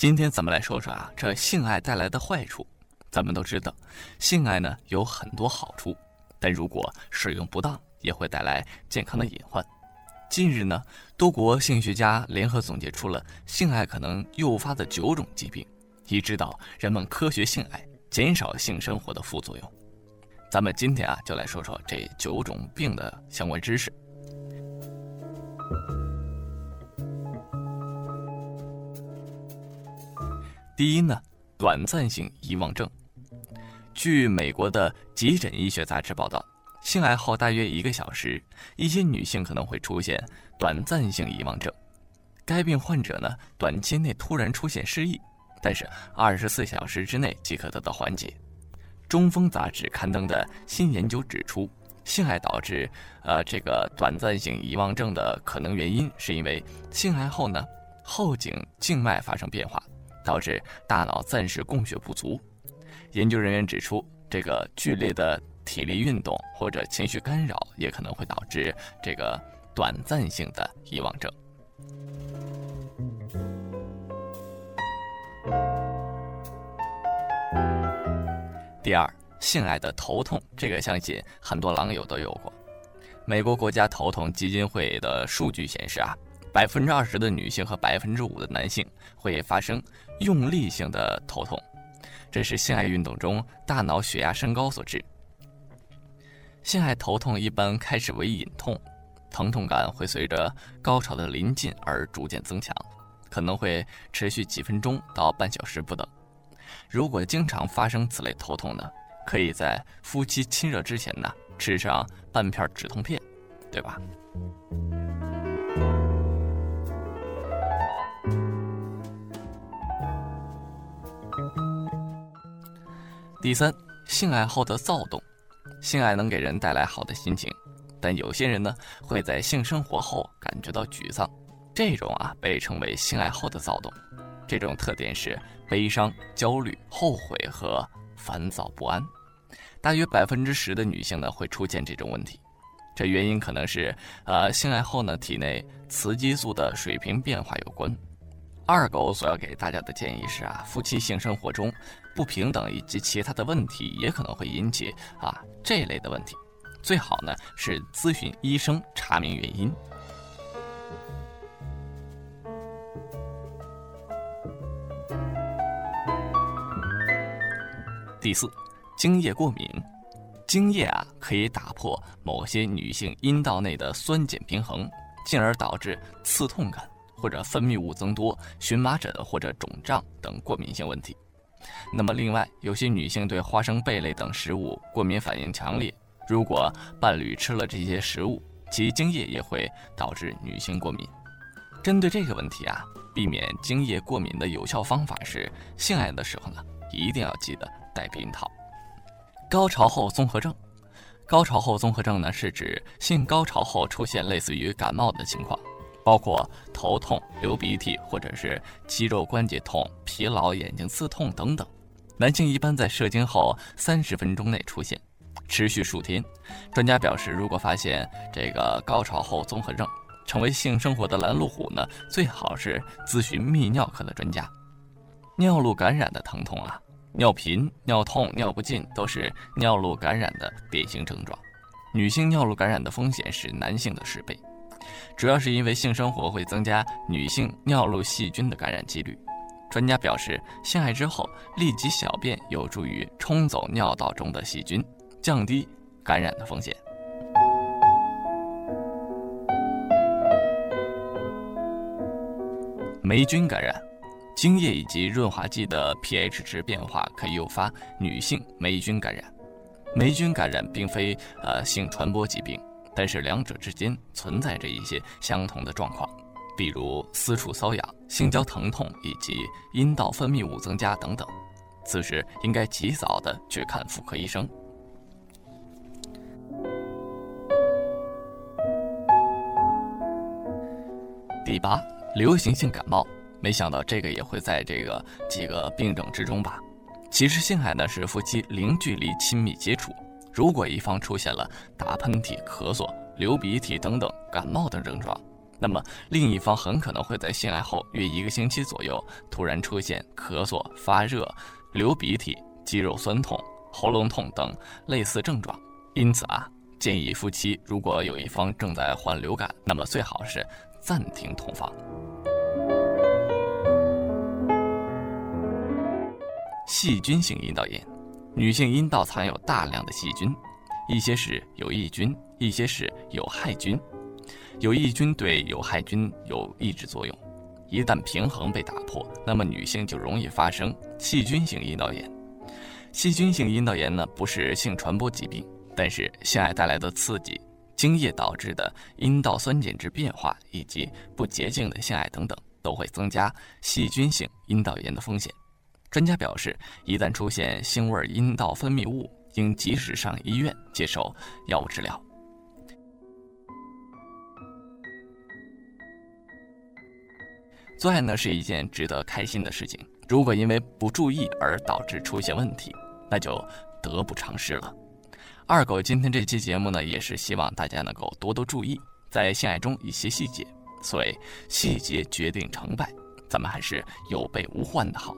今天咱们来说说啊，这性爱带来的坏处。咱们都知道，性爱呢有很多好处，但如果使用不当，也会带来健康的隐患。近日呢，多国性学家联合总结出了性爱可能诱发的九种疾病，以指导人们科学性爱，减少性生活的副作用。咱们今天啊，就来说说这九种病的相关知识。第一呢，短暂性遗忘症。据美国的急诊医学杂志报道，性爱后大约一个小时，一些女性可能会出现短暂性遗忘症。该病患者呢，短期内突然出现失忆，但是二十四小时之内即可得到缓解。中风杂志刊登的新研究指出，性爱导致呃这个短暂性遗忘症的可能原因，是因为性爱后呢，后颈静脉发生变化。导致大脑暂时供血不足。研究人员指出，这个剧烈的体力运动或者情绪干扰也可能会导致这个短暂性的遗忘症。第二，性爱的头痛，这个相信很多狼友都有过。美国国家头痛基金会的数据显示啊。百分之二十的女性和百分之五的男性会发生用力性的头痛，这是性爱运动中大脑血压升高所致。性爱头痛一般开始为隐痛，疼痛感会随着高潮的临近而逐渐增强，可能会持续几分钟到半小时不等。如果经常发生此类头痛呢，可以在夫妻亲热之前呢吃上半片止痛片，对吧？第三，性爱后的躁动，性爱能给人带来好的心情，但有些人呢会在性生活后感觉到沮丧，这种啊被称为性爱后的躁动，这种特点是悲伤、焦虑、后悔和烦躁不安，大约百分之十的女性呢会出现这种问题，这原因可能是呃性爱后呢体内雌激素的水平变化有关。二狗所要给大家的建议是啊，夫妻性生活中不平等以及其他的问题也可能会引起啊这类的问题，最好呢是咨询医生查明原因。第四，精液过敏，精液啊可以打破某些女性阴道内的酸碱平衡，进而导致刺痛感。或者分泌物增多、荨麻疹或者肿胀等过敏性问题。那么，另外有些女性对花生、贝类等食物过敏反应强烈，如果伴侣吃了这些食物，其精液也会导致女性过敏。针对这个问题啊，避免精液过敏的有效方法是：性爱的时候呢，一定要记得戴避孕套。高潮后综合症，高潮后综合症呢，是指性高潮后出现类似于感冒的情况。包括头痛、流鼻涕，或者是肌肉关节痛、疲劳、眼睛刺痛等等。男性一般在射精后三十分钟内出现，持续数天。专家表示，如果发现这个高潮后综合症成为性生活的拦路虎呢，最好是咨询泌尿科的专家。尿路感染的疼痛啊，尿频、尿痛、尿不尽都是尿路感染的典型症状。女性尿路感染的风险是男性的十倍。主要是因为性生活会增加女性尿路细菌的感染几率。专家表示，性爱之后立即小便有助于冲走尿道中的细菌，降低感染的风险。霉菌感染，精液以及润滑剂的 pH 值变化可以诱发女性霉菌感染。霉菌感染并非呃性传播疾病。但是两者之间存在着一些相同的状况，比如私处瘙痒、性交疼痛以及阴道分泌物增加等等，此时应该及早的去看妇科医生。第八，流行性感冒，没想到这个也会在这个几个病症之中吧？其实性爱呢是夫妻零距离亲密接触。如果一方出现了打喷嚏、咳嗽、流鼻涕等等感冒等症状，那么另一方很可能会在性爱后约一个星期左右突然出现咳嗽、发热、流鼻涕、肌肉酸痛、喉咙痛等类似症状。因此啊，建议夫妻如果有一方正在患流感，那么最好是暂停同房。细菌性阴道炎，女性阴道藏有大量的细菌，一些是有益菌，一些是有害菌。有益菌对有害菌有抑制作用，一旦平衡被打破，那么女性就容易发生细菌性阴道炎。细菌性阴道炎呢，不是性传播疾病，但是性爱带来的刺激、精液导致的阴道酸碱值变化以及不洁净的性爱等等，都会增加细菌性阴道炎的风险。专家表示，一旦出现腥味阴道分泌物，应及时上医院接受药物治疗。做爱呢是一件值得开心的事情，如果因为不注意而导致出现问题，那就得不偿失了。二狗今天这期节目呢，也是希望大家能够多多注意在性爱中一些细节。所谓细节决定成败，咱们还是有备无患的好。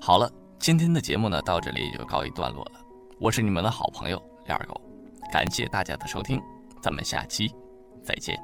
好了，今天的节目呢到这里就告一段落了。我是你们的好朋友廖二狗，感谢大家的收听，咱们下期。再见。